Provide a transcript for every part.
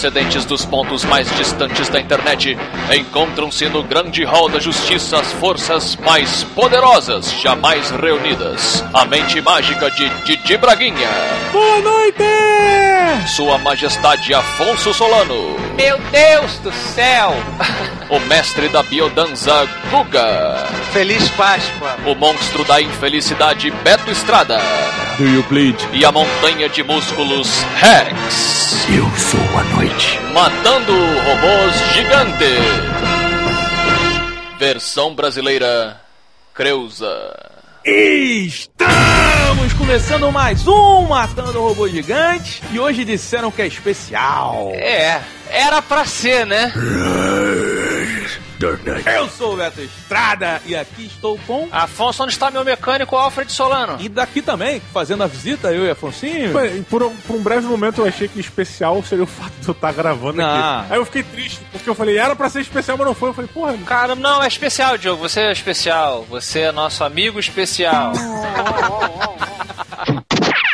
procedentes dos pontos mais distantes da internet, encontram-se no grande hall da justiça as forças mais poderosas jamais reunidas. A mente mágica de Didi Braguinha. Boa noite! Sua Majestade Afonso Solano. Meu Deus do céu! O mestre da biodança Guga. Feliz Páscoa! O monstro da infelicidade Beto Estrada. Do you bleed? E a montanha de músculos Rex. Eu sou a noite. Matando robôs gigante. Versão brasileira Creuza. Estamos começando mais um Matando Robô Gigante e hoje disseram que é especial. É, era pra ser, né? Dark Knight. Eu sou o Beto Estrada e aqui estou com. Afonso, onde está meu mecânico Alfred Solano? E daqui também, fazendo a visita, eu e Afonsinho. Por um, por um breve momento eu achei que especial seria o fato de eu estar gravando Não. aqui. Aí eu fiquei triste, porque eu falei, era pra ser especial, mas não foi. Eu falei, porra, Cara, não, é especial, Diogo. Você é especial. Você é nosso amigo especial.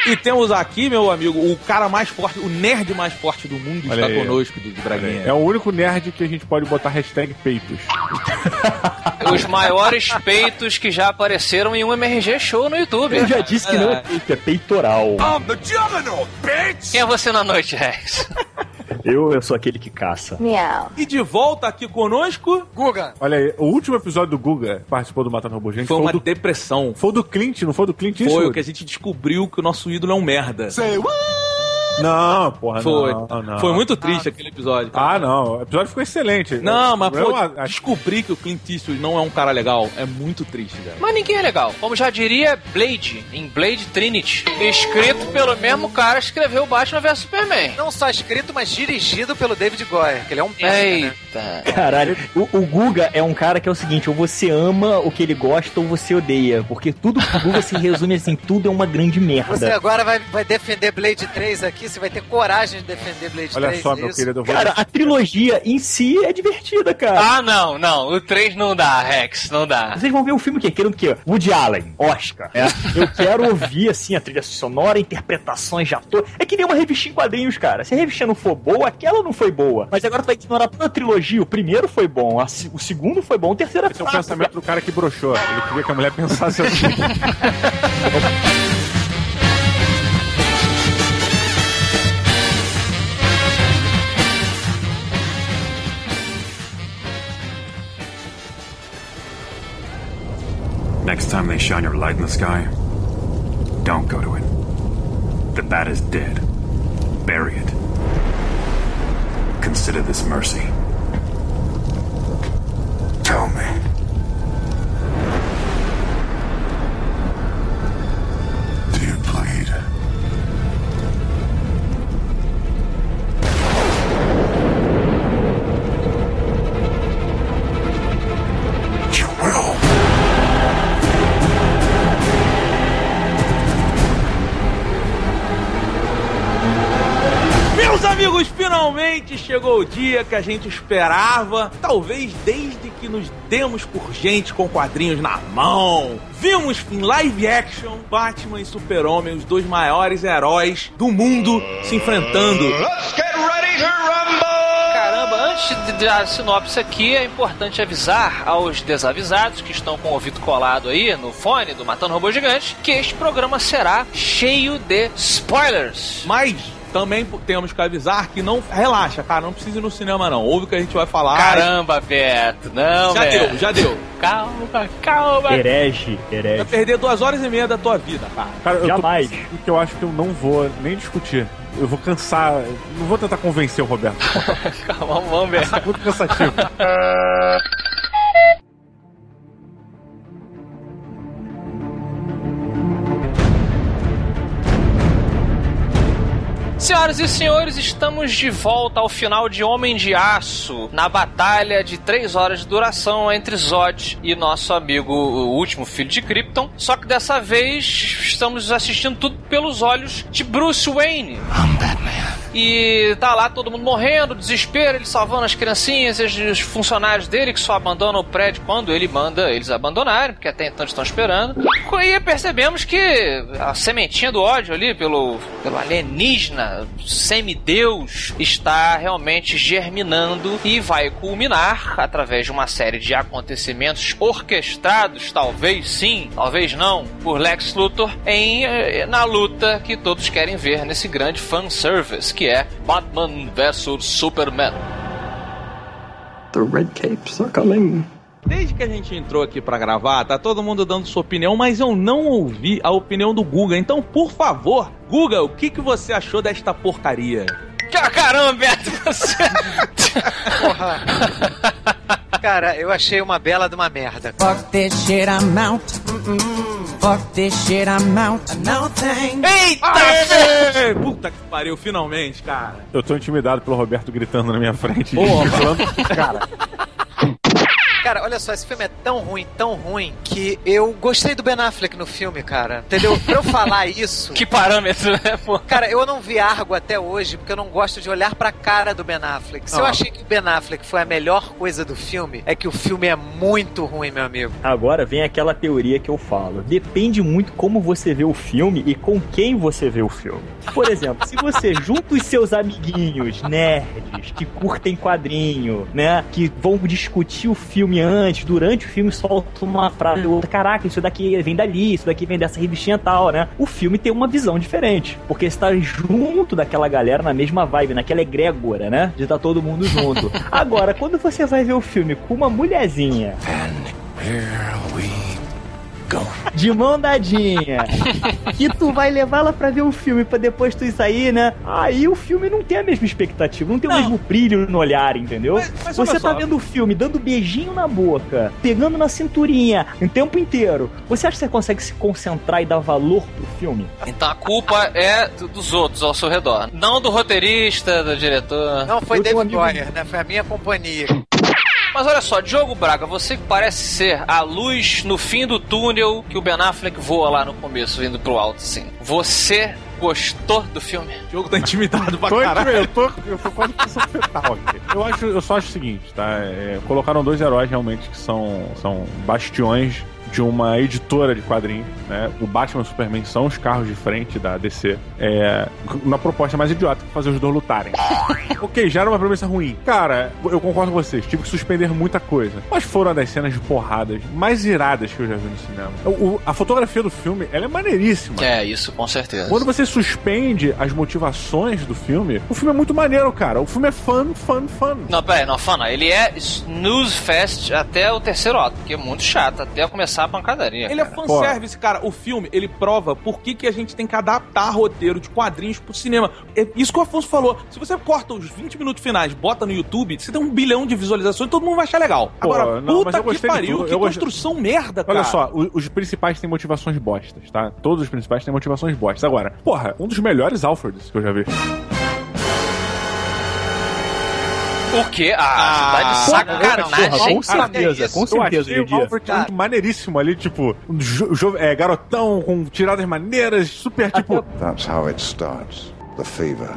E temos aqui, meu amigo, o cara mais forte, o nerd mais forte do mundo Olha está aí. conosco, do Braguinha. é o único nerd que a gente pode botar hashtag peitos. Os maiores peitos que já apareceram em um MRG Show no YouTube. Eu já disse que não é peito, é peitoral. Quem é você na noite, Rex? Eu, eu sou aquele que caça. Meow. E de volta aqui conosco, Guga. Olha aí, o último episódio do Guga participou do Matando Robô Gente foi foi, uma do, depressão. foi do Clint, não foi do Clint Foi Eastwood? o que a gente descobriu que o nosso ídolo é um merda. Não, porra, Foi. não, não. Foi muito triste aquele episódio. Ah, não, o episódio ficou excelente. Não, mas O problema- acho- descobrir que o Clint Eastwood não é um cara legal é muito triste, velho. Mas ninguém é legal. Como já diria Blade, em Blade Trinity. Escrito pelo mesmo cara que escreveu Batman vs Superman. Não só escrito, mas dirigido pelo David Goyer, que ele é um merda, né? Eita. Caralho, o, o Guga é um cara que é o seguinte, ou você ama o que ele gosta ou você odeia, porque tudo que o Guga se resume assim, tudo é uma grande Você merda. agora vai, vai defender Blade 3 aqui, você vai ter coragem de defender Blade Olha 3. só, é meu isso? querido, eu vou... Cara, a trilogia em si é divertida, cara. Ah, não, não. O 3 não dá, Rex. Não dá. Vocês vão ver o filme o quê? Querendo o quê? Woody Allen, Oscar. É. Eu quero ouvir, assim, a trilha sonora, interpretações de ator. É que nem uma revistinha em quadrinhos, cara. Se a revistinha não for boa, aquela não foi boa. Mas agora tu vai ignorar toda a trilogia. O primeiro foi bom, se- o segundo foi bom, o terceiro é Esse é o pensamento do cara que broxou. Ele queria que a mulher pensasse assim. Next time they shine your light in the sky, don't go to it. The bat is dead. Bury it. Consider this mercy. Finalmente chegou o dia que a gente esperava, talvez desde que nos demos por gente com quadrinhos na mão. Vimos em live action Batman e Super-Homem, os dois maiores heróis do mundo, se enfrentando. Caramba, antes de dar a sinopse aqui, é importante avisar aos desavisados que estão com o ouvido colado aí no fone do Matando Robô Gigante que este programa será cheio de spoilers. Mas também temos que avisar que não. Relaxa, cara, não precisa ir no cinema, não. Ouve o que a gente vai falar. Caramba, Beto, não, já Beto. deu, já deu. Calma, calma. Herege, Vai herege. perder duas horas e meia da tua vida, cara. Cara, eu tô Jamais. pensando que eu acho que eu não vou nem discutir. Eu vou cansar. Não vou tentar convencer o Roberto. Calma, vamos ver. É muito cansativo. Senhoras e senhores, estamos de volta ao final de Homem de Aço, na batalha de três horas de duração entre Zod e nosso amigo, o último filho de Krypton. Só que dessa vez estamos assistindo tudo pelos olhos de Bruce Wayne. I'm Batman. E tá lá todo mundo morrendo, desespero, ele salvando as criancinhas os funcionários dele que só abandonam o prédio quando ele manda eles abandonarem, porque até então estão esperando. E percebemos que a sementinha do ódio ali pelo, pelo alienígena, semideus, está realmente germinando e vai culminar através de uma série de acontecimentos orquestrados, talvez sim, talvez não, por Lex Luthor em eh, na luta que todos querem ver nesse grande fanservice que é Batman vs Superman. The red capes are coming. Desde que a gente entrou aqui pra gravar, tá todo mundo dando sua opinião, mas eu não ouvi a opinião do Guga. Então, por favor, Guga, o que, que você achou desta porcaria? Ca- Caramba, Beto, você. Porra. Cara, eu achei uma bela de uma merda. Fuck this shit, I'm out. Fuck this shit, I'm out. No thanks. Aê! Puta que pariu, finalmente, cara. Eu tô intimidado pelo Roberto gritando na minha frente. Porra. falando, cara, Cara, olha só, esse filme é tão ruim, tão ruim, que eu gostei do Ben Affleck no filme, cara. Entendeu? Pra eu falar isso. Que parâmetro, né, pô? Cara, eu não vi Argo até hoje porque eu não gosto de olhar pra cara do Ben Affleck. Se eu Ah. achei que o Ben Affleck foi a melhor coisa do filme, é que o filme é muito ruim, meu amigo. Agora vem aquela teoria que eu falo. Depende muito como você vê o filme e com quem você vê o filme. Por exemplo, se você junta os seus amiguinhos nerds que curtem quadrinho, né, que vão discutir o filme antes, durante o filme solta uma frase ou outra, caraca, isso daqui vem dali, isso daqui vem dessa revistinha tal, né? O filme tem uma visão diferente, porque está junto daquela galera na mesma vibe, naquela egrégora, né? De estar todo mundo junto. Agora, quando você vai ver o filme com uma mulherzinha de mão dadinha. que tu vai levá-la pra ver o filme pra depois tu sair, né? Aí o filme não tem a mesma expectativa, não tem Não. o mesmo brilho no olhar, entendeu? Mas- mas Você tá só. vendo o filme, dando beijinho na boca, pegando na cinturinha o tempo inteiro. Você acha que você consegue se concentrar e dar valor pro filme? Então a culpa é do- dos outros ao seu redor. Não do roteirista, do diretor. Não foi Eu um David né? Foi a minha companhia. Mas olha só, Diogo Braga, você que parece ser a luz no fim do túnel que o Ben Affleck voa lá no começo, vindo pro alto, assim. Você gostou do filme? O jogo tá intimidado pra tô, caralho. eu, tô, eu tô quase com fetal aqui. Eu, acho, eu só acho o seguinte, tá? É, colocaram dois heróis realmente que são, são bastiões de uma editora de quadrinhos, né? O Batman e o Superman são os carros de frente da DC. É, uma proposta mais idiota que fazer os dois lutarem. ok, já era uma premissa ruim. Cara, eu concordo com vocês, tive que suspender muita coisa. Mas foram das cenas de porradas mais iradas que eu já vi no cinema. O- o- a fotografia do filme, ela é maneiríssima. É, isso, com certeza. Quando você suspende as motivações do filme, o filme é muito maneiro, cara. O filme é fun, fun, fun. Não, peraí, não, Fana, ele é snooze fest até o terceiro ato, porque é muito chato, até começar a pancadaria. Ele é cara. fanservice, cara. O filme, ele prova por que, que a gente tem que adaptar roteiro de quadrinhos pro cinema. É isso que o Afonso falou. Se você corta os 20 minutos finais, bota no YouTube, você tem um bilhão de visualizações e todo mundo vai achar legal. Pô, Agora, não, mas puta eu que pariu, que Eu gostei- construção merda, cara. Olha só, o- os principais têm motivações bostas, tá? Todos os principais têm motivações bostas. Agora, porra, um dos melhores Alfreds que eu já vi. O quê? Ah, tá de Ah, sacanagem. porra, com certeza, é isso. com eu certeza, achei o muito maneiríssimo ali, tipo, um jo- jo- é, garotão com tiradas maneiras, super, tipo... That's how it starts. The fever.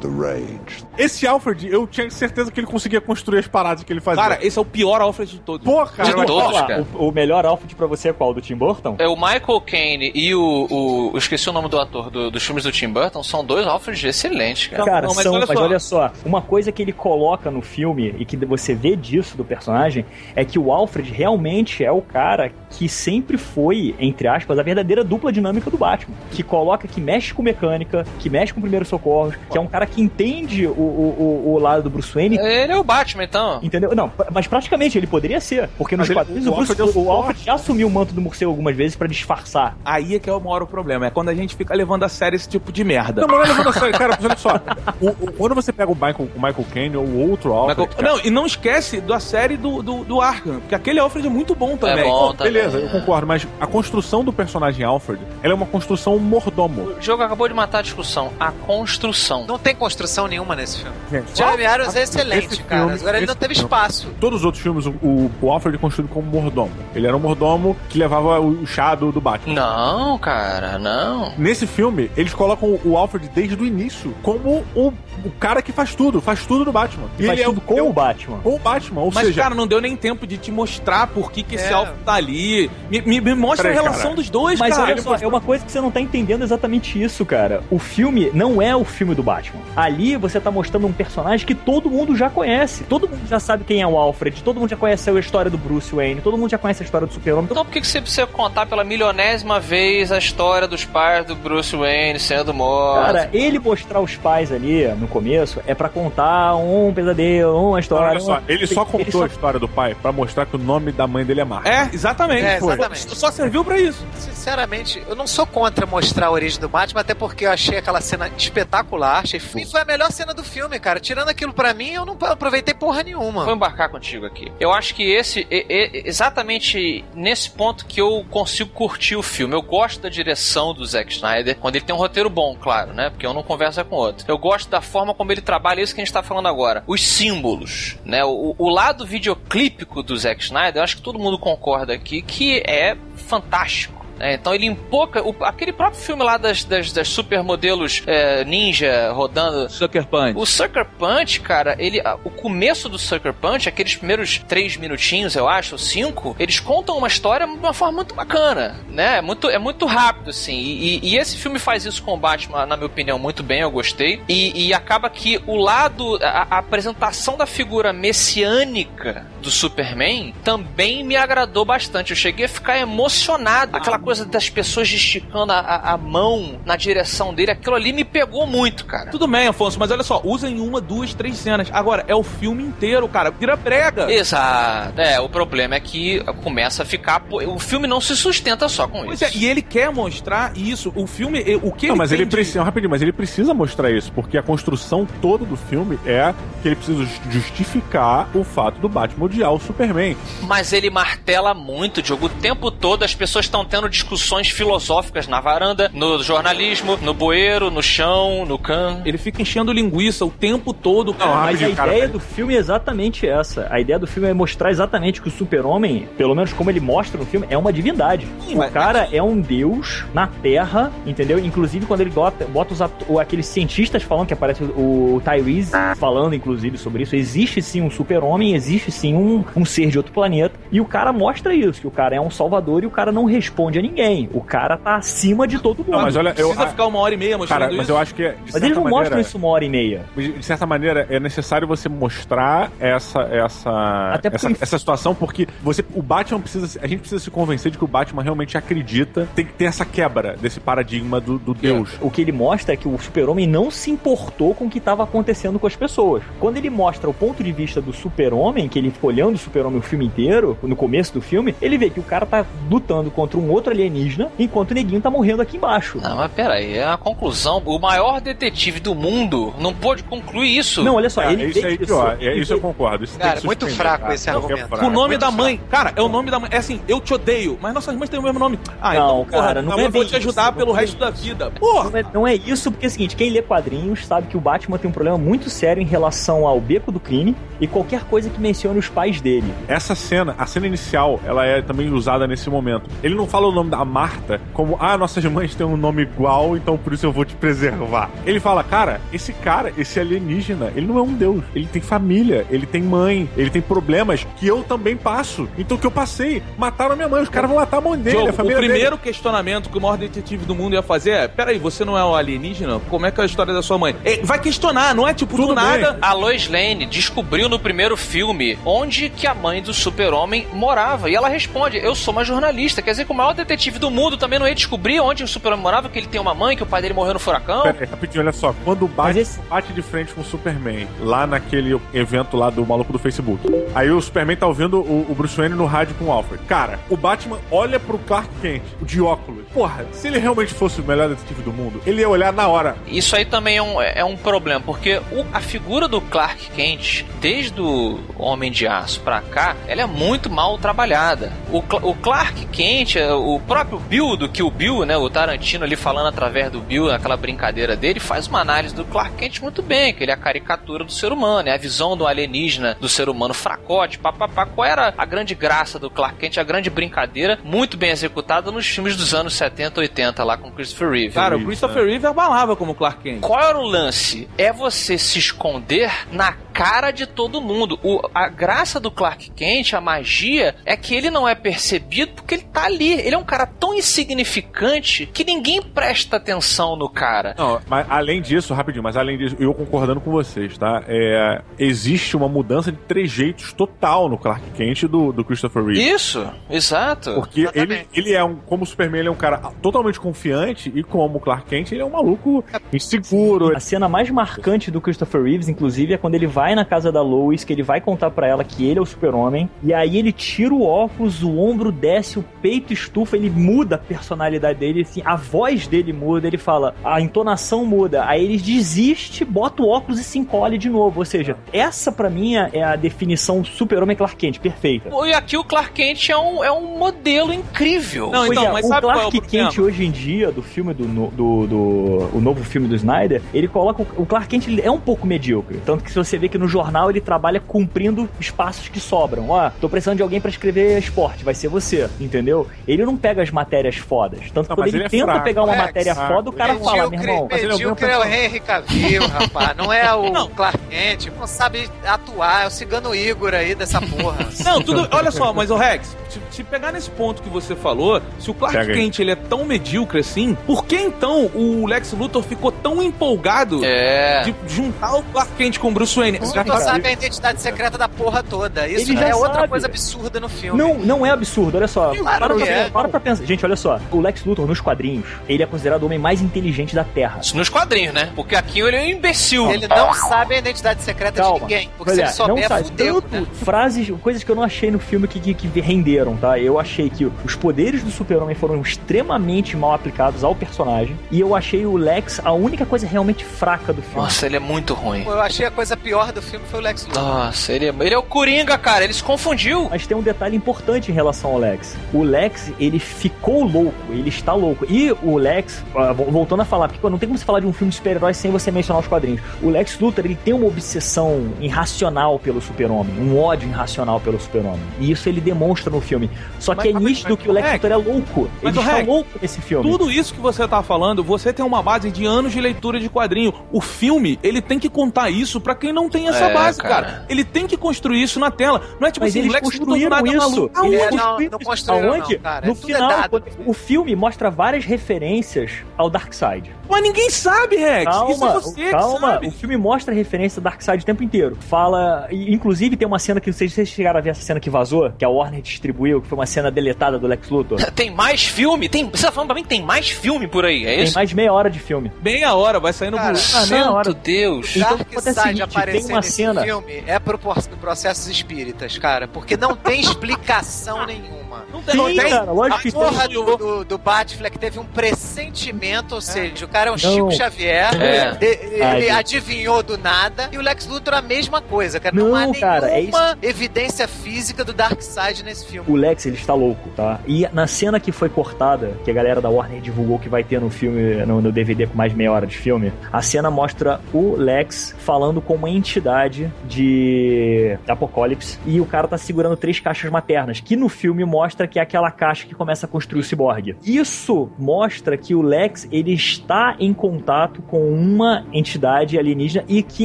The rage. Esse Alfred, eu tinha certeza que ele conseguia construir as paradas que ele fazia. Cara, esse é o pior Alfred de todos. Pô, cara, De todos, cara. o, o melhor outfit pra você é qual? Do Tim Burton? É o Michael Caine e o, o. Eu esqueci o nome do ator do- dos filmes do Tim Burton. São dois Alfreds excelentes, cara. Cara, não, mas são, olha mas só. olha só, uma coisa que ele coloca no filme e que você vê disso do personagem é que o Alfred realmente é o cara que sempre foi, entre aspas, a verdadeira dupla dinâmica do Batman. Que coloca, que mexe com mecânica, que mexe com primeiros socorros, que é um cara que entende o, o, o, o lado do Bruce Wayne. Ele é o Batman, então. Entendeu? Não, mas praticamente ele poderia ser. Porque nos Mas ele- quadrinhos o o, Bruce, Alfred é o o Alfred já assumiu o manto do morcego algumas vezes pra disfarçar. Aí é que é o maior problema. É quando a gente fica levando a sério esse tipo de merda. Não, mas não é levando a sério, cara, olha só. O- o- quando você pega o Michael, o Michael Caine ou o outro Alfred, Michael- cara, Não, e não esquece da série do, do, do Arkham, porque aquele Alfred é muito bom também. É bom, tá beleza, bem. eu concordo, mas a construção do personagem Alfred, ela é uma construção mordomo. O jogo acabou de matar a discussão. A construção. Não tem construção nenhuma nesse filme. Gente, Jeremy Irons é esse excelente, cara. filme- Agora ele não esse teve filme- espaço. Todos os outros filmes, o, o, Alfred é construído como mordomo. Ele era um mordomo que levava o chá do, do Batman. Não, cara, não. Nesse filme, eles colocam o Alfred desde o início como o, o cara que faz tudo, faz tudo do Batman. E faz ele tudo é, com é o Batman. Com o Batman, ou Mas, seja, cara, não deu nem tempo de te mostrar por que, que esse É. Alpha tá ali. Me, me- me mostra Peraí, a relação cara. dos dois, Mas cara. olha Ele só, é uma coisa que você não tá entendendo exatamente isso, cara. O filme não é o filme do Batman. Ali você tá mostrando um personagem que todo mundo já conhece. Todo mundo já sabe quem é o Alfred, todo mundo já conhece a história do Bruce Wayne, todo mundo já conhece a história do Super-Homem. Então, Então por que, você precisa contar pela milionésima vez a história dos pais do Bruce Wayne sendo mortos? Cara, ele mostrar os pais ali no começo é pra contar um pesadelo, uma história. olha só, ele só contou só- a história do pai pra mostrar que o nome da mãe dele é Marta. É, exatamente. É, Foi. exatamente. Só serviu pra isso. Sinceramente, eu não sou contra mostrar a origem do Batman, até porque eu achei aquela cena espetacular. Achei... E foi a melhor cena do filme, cara. Tirando aquilo pra mim, eu não aproveitei porra nenhuma. Vou embarcar contigo aqui. Eu acho que esse é, é exatamente nesse ponto que eu consigo curtir o filme. Eu gosto da direção do Zack Snyder, quando ele tem um roteiro bom, claro, né? Porque eu não converso com outro. Eu gosto da forma como ele trabalha isso que a gente tá falando agora. Os símbolos, né? O, o lado videoclípico do Zack Snyder, eu acho que todo mundo concorda aqui que é fantástico. É, então ele empoca. o- aquele próprio filme lá das, das, das supermodelos é, ninja rodando. Sucker Punch. O Sucker Punch, cara, ele. O começo do Sucker Punch, aqueles primeiros três minutinhos, eu acho, ou cinco, eles contam uma história de uma forma muito bacana, né? É muito, é muito rápido, assim. E, e- e esse filme faz isso com o Batman, na minha opinião, muito bem, eu gostei. E, e acaba que o lado. A, a apresentação da figura messiânica do Superman também me agradou bastante. Eu cheguei a ficar emocionado. Aquela coisa das pessoas esticando a, a- a mão na direção dele, aquilo ali me pegou muito, cara. Tudo bem, Afonso, mas olha só, usa em uma, duas, três cenas. Agora, é o filme inteiro, cara. Vira brega. Exato. É, o problema é que começa a ficar. pô, O filme não se sustenta só com Pois isso. é, e ele quer mostrar isso. O filme, o que Não, ele mas ele de- precisa, rapidinho, mas ele precisa mostrar isso, porque a construção toda do filme é que ele precisa justificar o fato do Batman odiar o Superman. Mas ele martela muito, Diogo. O tempo todo as pessoas estão tendo discussões filosóficas na varanda, no jornalismo, no bueiro, no chão, no can. Ele fica enchendo linguiça o tempo todo. Não, Mas a cara, ideia peraí. do filme é exatamente essa. A ideia do filme é mostrar exatamente que o super-homem, pelo menos como ele mostra no filme, é uma divindade. Sim, o mas- cara é um deus na Terra, entendeu? Inclusive quando ele bota, bota os aqueles cientistas falando, que aparece o, o Tyrese falando inclusive sobre isso, existe sim um super-homem, existe sim um, um ser de outro planeta. E o cara mostra isso, que o cara é um salvador e o cara não responde a ninguém. O cara tá acima de todo mundo. Não, mas olha, eu, Precisa ficar uma hora e meia mostrando cara, mas isso. eu acho que de Mas eles não maneira, mostram isso uma hora e meia. De certa maneira, é necessário você mostrar essa essa Até porque- essa, essa situação, porque você, o Batman precisa, a gente precisa se convencer de que o Batman realmente acredita. Tem que ter essa quebra desse paradigma do, do Deus. O que ele mostra é que o super-homem não se importou com o que estava acontecendo com as pessoas. Quando ele mostra o ponto de vista do super-homem, que ele fica olhando o super-homem o filme inteiro, no começo do filme, ele vê que o cara tá lutando contra um outro alienígena, enquanto o neguinho tá morrendo aqui embaixo. Não, mas peraí, é a conclusão. O maior detetive do mundo não pôde concluir isso. Não, olha só, É, ele isso aí, isso, ó, é, isso eu concordo. Isso Cara, tem que muito fraco esse Não, argumento. é fraco. O nome muito da fraco. mãe, cara, é o nome da mãe. É assim, eu te odeio, mas nossas mães têm o mesmo nome. Ah, Não, então, porra, cara, não eu é vou bem te ajudar isso. pelo resto da vida. Porra! Não é, não é isso, porque é o seguinte, quem lê quadrinhos sabe que o Batman tem um problema muito sério em relação ao beco do crime e qualquer coisa que mencione os pais dele. Essa cena, a cena inicial, ela é também usada nesse momento. Ele não fala o nome da Marta como, ah, nossas mães têm um nome igual, então por isso eu vou te preservar. Ele fala, cara, esse cara, esse alienígena, ele não é um deus. Ele tem família, ele tem mãe, ele tem problemas que eu também passo. Então o que eu passei, mataram a minha mãe, os caras vão matar a mãe dele, Diogo, a o família primeiro dele. questionamento que o maior detetive do mundo ia fazer é: peraí, você não é um alienígena? Como é que é a história da sua mãe? É, vai questionar, não é tipo Tudo do nada. bem. A Lois Lane descobriu no primeiro filme onde que a mãe do super-homem morava. E ela responde, eu sou uma jornalista. Quer dizer que o maior detetive do mundo também não ia descobrir onde o super-homem morava, que ele tem uma mãe, que o pai dele morreu no furacão. Pera aí, rapidinho, olha só. Quando o Batman esse- bate de frente com o Superman, lá naquele evento lá do maluco do Facebook, aí o Superman tá ouvindo o, o Bruce Wayne no rádio com o Alfred. Cara, o Batman olha pro Clark Kent, o de óculos. Porra, se ele realmente fosse o melhor detetive do mundo, ele ia olhar na hora. Isso aí também é um, é um problema, porque o- a figura do Clark Kent, desde o Homem de Aço pra cá, ela é muito mal trabalhada. O, o Clark Kent, o, o próprio Bill, do que o Bill, né? O Tarantino ali falando através do Bill, aquela brincadeira dele, faz uma análise do Clark Kent muito bem, que ele é a caricatura do ser humano, é a visão do alienígena do ser humano fracote, papapá. Qual era a grande graça do Clark Kent, a grande brincadeira, muito bem executada nos filmes dos anos 70, 80, lá com Christopher Reeve. Cara, o Christopher Reeve abalava como Clark Kent. Qual era o lance? É você se esconder na cara de todo mundo. O, a graça do Clark Kent, a magia, é que ele não é percebido porque ele tá ali. Ele é um cara tão insignificante que ninguém presta atenção no cara. Não, mas além disso, rapidinho, mas além disso, eu concordando com vocês, tá? É, existe uma mudança de trejeitos total no Clark Kent do, do Christopher Reeve. Isso, exato. Porque ele, ele é um, como Superman, ele é um cara totalmente confiante e como Clark Kent, ele é um maluco inseguro. A cena mais marcante do Christopher Reeves, inclusive, é quando ele vai na casa da Lois, que ele vai contar pra ela que ele é o super-homem, e aí ele tira o óculos, o ombro desce, o peito estufa, ele muda a personalidade dele, assim, a voz dele muda, ele fala, a entonação muda, aí ele desiste, bota o óculos e se encolhe de novo, ou seja, essa pra mim é a definição super-homem Clark Kent, perfeita. E aqui o Clark Kent é um, é um modelo incrível. Não, Pois então, é, mas o sabe qual é o Clark problema? Kent hoje em dia, do filme do, do, do- o novo filme do Snyder, ele coloca o, Clark Kent ele é um pouco medíocre. Tanto que se você vê que no jornal ele trabalha cumprindo espaços que sobram. Ó, tô precisando de alguém pra escrever esporte, vai ser você, entendeu? Ele não pega as matérias fodas. Tanto que Não, quando ele, ele é tenta fraco. pegar uma É, matéria foda, o cara fala, meu irmão. mas ele é um Medíocre é o. Henry Cavill, rapaz. Não é o Não. Clark Kent. Não sabe atuar. É o cigano Igor aí dessa porra. Não, tudo. Olha só, mas o Rex, se, se pegar nesse ponto que você falou, se o Clark Pega aí. Kent ele é tão medíocre assim, por que então o Lex Luthor ficou tão empolgado É. de juntar o Clark Kent com o Bruce Wayne? Você não sabe a identidade secreta da porra toda. Isso Ele já é outra sabe. coisa absurda no filme. Não, não é absurdo, olha só. Claro para, que pra, é. para pra pensar. Gente, olha só. O Lex Luthor nos quadrinhos, ele é considerado o homem mais inteligente da Terra. Isso nos quadrinhos, né? Porque aqui ele é um imbecil. Ele não sabe a identidade secreta de Calma. ninguém. Porque Olha, se ele souber, não sabe. fudeu. Tanto né? frases, coisas que eu não achei no filme que, que, que renderam, tá? Eu achei que os poderes do super-homem foram extremamente mal aplicados ao personagem. E eu achei o Lex a única coisa realmente fraca do filme. Nossa, ele é muito ruim. Eu achei a coisa pior do filme foi o Lex Luthor. Nossa, ele é, ele é o Coringa, cara. Ele se confundiu. Mas tem um detalhe importante em relação ao Lex. O Lex, ele ficou louco, ele está louco. E o Lex, ah, vo- voltando a falar, porque pô, não tem como você falar de um filme de super-heróis sem você mencionar os quadrinhos. O Lex Luthor, ele tem uma obsessão irracional pelo super-homem, um ódio irracional pelo super-homem. E isso ele demonstra no filme. Só que Mas- é mas- nítido mas- que o Lex Luthor é louco. mas Ele está louco nesse filme. Tudo isso que você tá falando, você tem uma base de anos de leitura de quadrinho. O filme, ele tem que contar isso pra quem não tem essa É, base, cara. cara. Ele tem que construir isso na tela. Não é tipo Mas assim, eles Lex construíram nada é isso. maluco. Eles É, não, não construíram Aonde? não, cara. No É tudo final, dado. quando- o filme mostra várias referências ao Darkseid. Mas ninguém sabe, Rex. isso é Calma, você que calma. sabe. O filme mostra referência a Darkseid o tempo inteiro. Fala. Inclusive, tem uma cena que vocês, vocês chegaram a ver essa cena que vazou, que a Warner distribuiu, que foi uma cena deletada do Lex Luthor. Tem mais filme? Tem, você tá falando pra mim que tem mais filme por aí, é Tem isso? mais de meia hora de filme. Meia hora, vai sair no Cara, Blu-ray. Ah, meia Santo hora. Deus. Então, Darkseid seguinte, aparecer tem uma nesse cena- filme é pro processos espíritas, cara. Porque não tem explicação nenhuma. Não Tem, tem. cara, lógico A que porra tem. do, do, do Batfleck teve um pressentimento, ou seja, o cara é um Não. Chico Xavier, É. de- ele Ai, adivinhou do nada, e o Lex Luthor a mesma coisa, cara. Não, Não, há cara, é nenhuma evidência física do Darkseid nesse filme. O Lex, ele está louco, tá? E na cena que foi cortada, que a galera da Warner divulgou que vai ter no filme, no, no DVD com mais de meia hora de filme, a cena mostra o Lex falando com uma entidade de Apocalipse e o cara tá segurando três caixas maternas, que no filme mostra que é aquela caixa que começa a construir o ciborgue. Isso mostra que o Lex, ele está em contato com uma entidade alienígena e que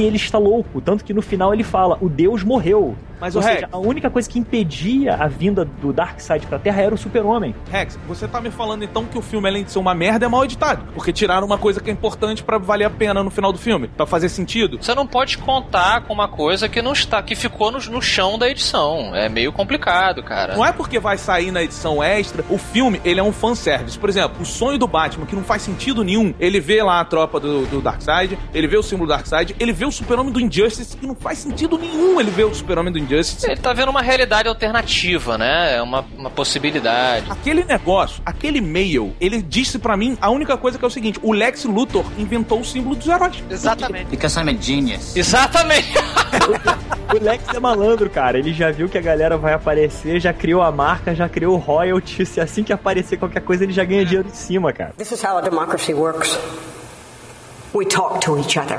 ele está louco. Tanto que no final ele fala, o Deus morreu. Mas Ou o seja, Rex, a única coisa que impedia a vinda do Darkseid pra Terra era o super-homem. Rex, você tá me falando então que o filme, além de ser uma merda, é mal editado. Porque tiraram uma coisa que é importante pra valer a pena no final do filme. Pra fazer sentido. Você não pode contar com uma coisa que não está, que ficou no, no chão da edição. É meio complicado, cara. Não é porque vai sair na edição extra, o filme, ele é um fanservice. Por exemplo, o sonho do Batman, que não faz sentido nenhum, ele vê lá a tropa do, do Darkseid, ele vê o símbolo do Darkseid, ele vê o super-homem do Injustice, que não faz sentido nenhum ele vê o super-homem do Injustice. Ele tá vendo uma realidade alternativa, né? É uma, uma possibilidade. Aquele negócio, aquele e-mail, ele disse pra mim a única coisa que é o seguinte: o Lex Luthor inventou o símbolo dos heróis. Exatamente. Because I'm a genius. Exatamente. O Lex é malandro, cara. Ele já viu que a galera vai aparecer, já criou a marca, já criou o royalty. Se assim que aparecer qualquer coisa, ele já ganha dinheiro em cima, cara. This is how a democracy works. We talk to each other.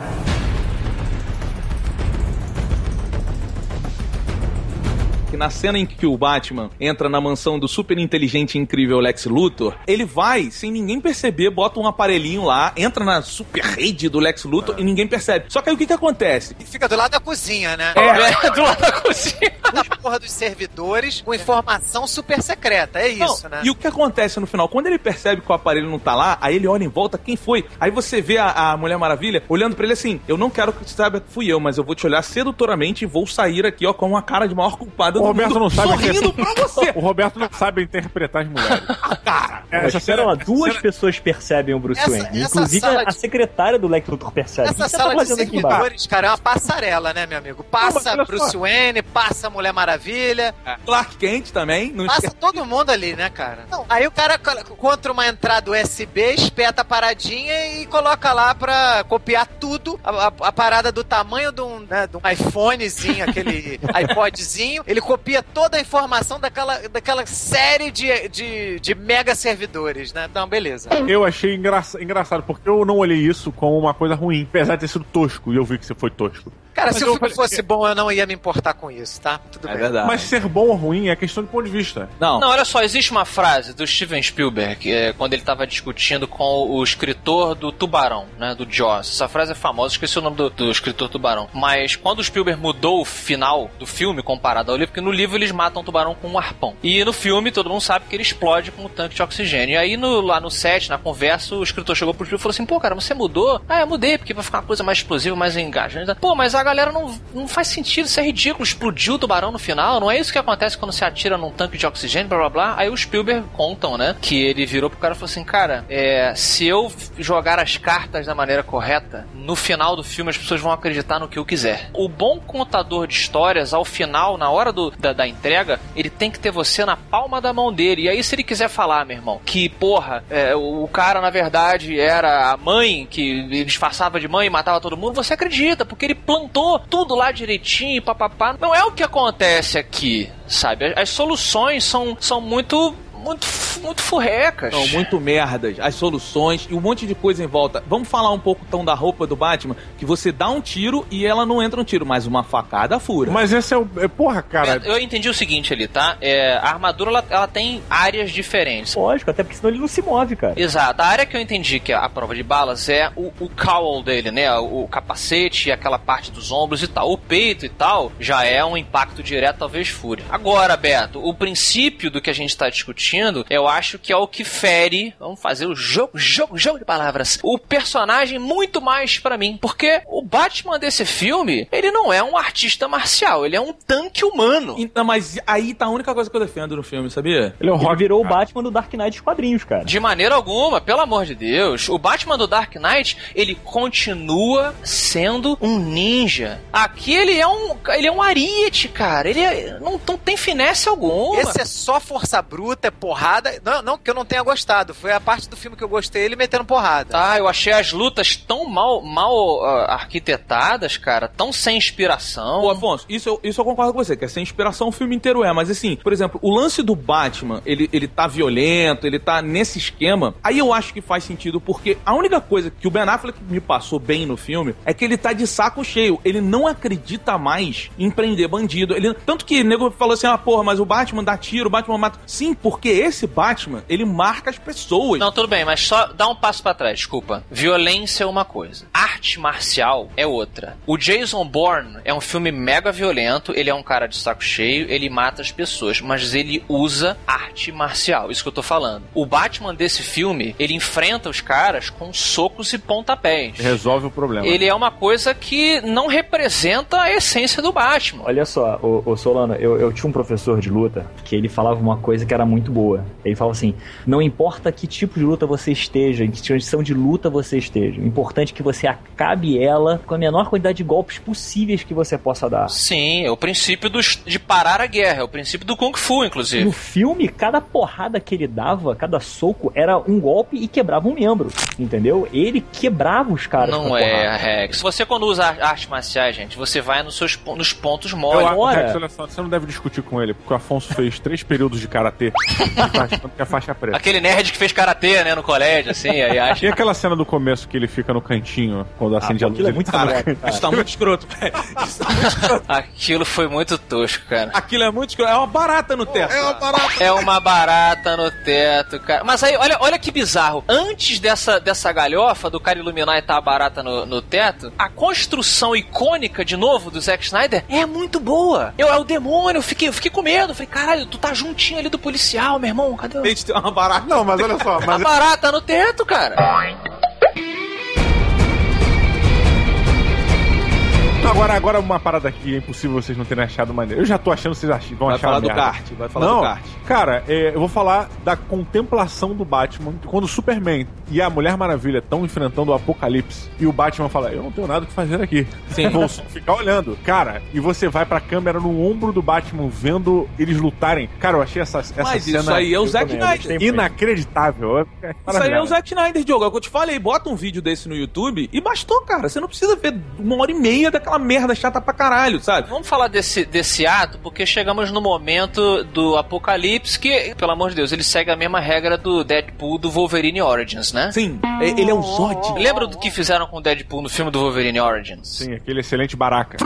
Que na cena em que o Batman entra na mansão do super inteligente e incrível Lex Luthor, ele vai, sem ninguém perceber, bota um aparelhinho lá, entra na super rede do Lex Luthor e ninguém percebe. Só que aí o que que acontece? E fica do lado da cozinha, né? É. do lado da cozinha. Na porra dos servidores com informação super secreta. É isso, Não, né? E o que acontece no final? Quando ele percebe que o aparelho não tá lá, aí ele olha em volta, quem foi? Aí você vê a, a Mulher Maravilha olhando pra ele assim: Eu não quero que você saiba que fui eu, mas eu vou te olhar sedutoramente e vou sair aqui, ó, com uma cara de maior culpada do Roberto mundo, não sabe sorrindo pra você. O Roberto não sabe interpretar as mulheres. Cara, É, essa cena- lá, duas cena- pessoas percebem o Bruce Essa- Wayne. essa Inclusive a de- secretária do Lex Luthor percebe. Essa você sala tá de servidores, cara, é uma passarela, né, meu amigo? Não, Passa olha Bruce só. Wayne, passa Mulher Maravilha, Clark Kent também, não passa esquece. todo mundo ali, né, cara? Não, aí o cara, co- contra uma entrada USB, espeta a paradinha e coloca lá pra copiar tudo, a, a- a parada do tamanho de um, né, de um iPhonezinho, aquele iPodzinho, ele copia toda a informação daquela, daquela série de, de, de mega servidores, né? Então, beleza. Eu achei engraça- engraçado, porque eu não olhei isso como uma coisa ruim, apesar de ter sido tosco, e eu vi que você foi tosco. Cara, Mas se o eu filme falei- fosse bom, eu não ia me importar com isso, tá? Tudo É bem. verdade. Mas ser bom ou ruim é questão de ponto de vista. Não, Não, olha só, existe uma frase do Steven Spielberg, é, quando ele estava discutindo com o escritor do Tubarão, né, do Jaws. Essa frase é famosa, esqueci o nome do, do escritor Tubarão. Mas quando o Spielberg mudou o final do filme comparado ao livro, porque no livro eles matam o tubarão com um arpão. E no filme todo mundo sabe que ele explode com um tanque de oxigênio. E aí no- lá no set, na conversa, o escritor chegou pro Spielberg e falou assim, pô, cara, você mudou? Ah, eu mudei, porque vai ficar uma coisa mais explosiva, mais engajante. Pô, mas a galera não, não faz sentido, isso é ridículo. Explodiu o tubarão no final, não é isso que acontece quando você atira num tanque de oxigênio, blá blá blá. Aí o Spielberg contam, né? Que ele virou pro cara e falou assim: Cara, é, se eu jogar as cartas da maneira correta, no final do filme as pessoas vão acreditar no que eu quiser. O bom contador de histórias, ao final, na hora do- da, da entrega, ele tem que ter você na palma da mão dele. E aí, se ele quiser falar, meu irmão, que porra, é, o, cara na verdade era a mãe que disfarçava de mãe e matava todo mundo, você acredita, porque ele plantou tudo lá direitinho, papapá. Não é o que acontece aqui, sabe? As soluções são, são muito. Muito, muito furrecas. São muito merdas, as soluções e um monte de coisa em volta. Vamos falar um pouco então da roupa do Batman, que você dá um tiro e ela não entra um tiro, mas uma facada fura. Mas esse é o. é, porra, cara. Eu entendi o seguinte ali, tá? É, a armadura ela, ela tem áreas diferentes. Lógico, até porque senão ele não se move, cara. Exato. A área que eu entendi que é a prova de balas é o, o cowl dele, né? O, o capacete, aquela parte dos ombros e tal. O peito e tal já é um impacto direto, talvez fure. Agora, Beto, o princípio do que a gente tá discutindo, eu acho que é o que fere. Vamos fazer o jogo, jogo, jogo de palavras. O personagem muito mais pra mim. Porque o Batman desse filme, ele não é um artista marcial, ele é um tanque humano. Então, mas aí tá a única coisa que eu defendo no filme, sabia? Ele é o Ele Rock. virou o cara. Batman do Dark Knight dos quadrinhos, cara. De maneira alguma, pelo amor de Deus. O Batman do Dark Knight, ele continua sendo um ninja. Aqui ele é um, ele é um ariete, cara. Ele é- não, não tem finesse alguma. Esse é só força bruta, é porrada. Não, não que eu não tenha gostado. Foi a parte do filme que eu gostei, ele metendo porrada. Tá, eu achei as lutas tão mal, mal ah, arquitetadas, cara, tão sem inspiração. Ô, Afonso, isso eu, isso eu concordo com você, que sem inspiração o filme inteiro é, mas assim, por exemplo, o lance do Batman, ele, ele tá violento, ele tá nesse esquema, aí eu acho que faz sentido, porque a única coisa que o Ben Affleck me passou bem no filme é que ele tá de saco cheio, ele não acredita mais em prender bandido, ele, tanto que o nego falou assim, ah, porra, mas o Batman dá tiro, o Batman mata... Sim, porque esse Batman, ele marca as pessoas. Não, tudo bem, mas só dá um passo pra trás, desculpa. Violência é uma coisa, arte marcial é outra. O Jason Bourne é um filme mega violento, ele é um cara de saco cheio, ele mata as pessoas, mas ele usa arte marcial, isso que eu tô falando. O Batman desse filme, ele enfrenta os caras com socos e pontapés. Resolve o problema. Ele é uma coisa que não representa a essência do Batman. Olha só, ô, ô Solano, eu, eu tinha um professor de luta que ele falava uma coisa que era muito boa. Ele fala assim: não importa que tipo de luta você esteja, em que condição de luta você esteja, o importante é que você acabe ela com a menor quantidade de golpes possíveis que você possa dar. Sim, é o princípio dos, de parar a guerra, é o princípio do Kung Fu, inclusive. No filme, cada porrada que ele dava, cada soco, era um golpe e quebrava um membro. Entendeu? Ele quebrava os caras. com Não a é. Rex. Você quando usa ar- artes marciais, gente, você vai nos seus nos pontos Eu, moles. Agora- Rex, olha só, você não deve discutir com ele, porque o Afonso fez três períodos de karatê. Que faixa preta. Aquele nerd que fez karatê, né, no colégio, assim, aí acha. E aquela cena do começo que ele fica no cantinho, quando acende pô, a luz? aquilo é muito cantinho. cara. Isso tá muito escroto, velho. Isso tá muito escroto. Aquilo foi muito tosco, cara. Aquilo é muito escroto. É uma barata no teto. É uma parada. É uma barata no teto, cara. Mas aí, olha, olha que bizarro. Antes dessa, dessa galhofa do cara iluminar e tá a barata no, no teto, a construção icônica, de novo, do Zack Snyder é muito boa. Eu, é o demônio, eu fiquei, eu fiquei com medo. Falei, caralho, tu tá juntinho ali do policial, meu irmão. Cadê o... Ter uma barata. Não, mas olha só, A mas barata no teto, cara. Agora, agora uma parada aqui, é impossível vocês não terem achado maneiro. Eu já tô achando vocês ach- vão Vai achar falar uma do kart, vai falar não, do kart. Cara, é, eu vou falar da contemplação do Batman quando o Superman e a Mulher Maravilha estão enfrentando o apocalipse e o Batman fala: Eu não tenho nada o que fazer aqui. Sim. Vou só ficar olhando. Cara, e você vai pra câmera no ombro do Batman vendo eles lutarem. Cara, eu achei essa, essa Mas cena isso aí é o Zack Snyder. inacreditável. É Isso aí é o. Zack Snyder, Diogo. É o que eu te falei. Bota um vídeo desse no YouTube e bastou, cara. Você não precisa ver uma hora e meia daquela merda chata pra caralho, sabe? Vamos falar desse, desse ato, porque chegamos no momento do apocalipse que, pelo amor de Deus, ele segue a mesma regra do Deadpool do Wolverine Origins, né? Sim, é- ele é o Zod. Lembra do que fizeram com o Deadpool no filme do Wolverine Origins? Sim, aquele excelente baraca.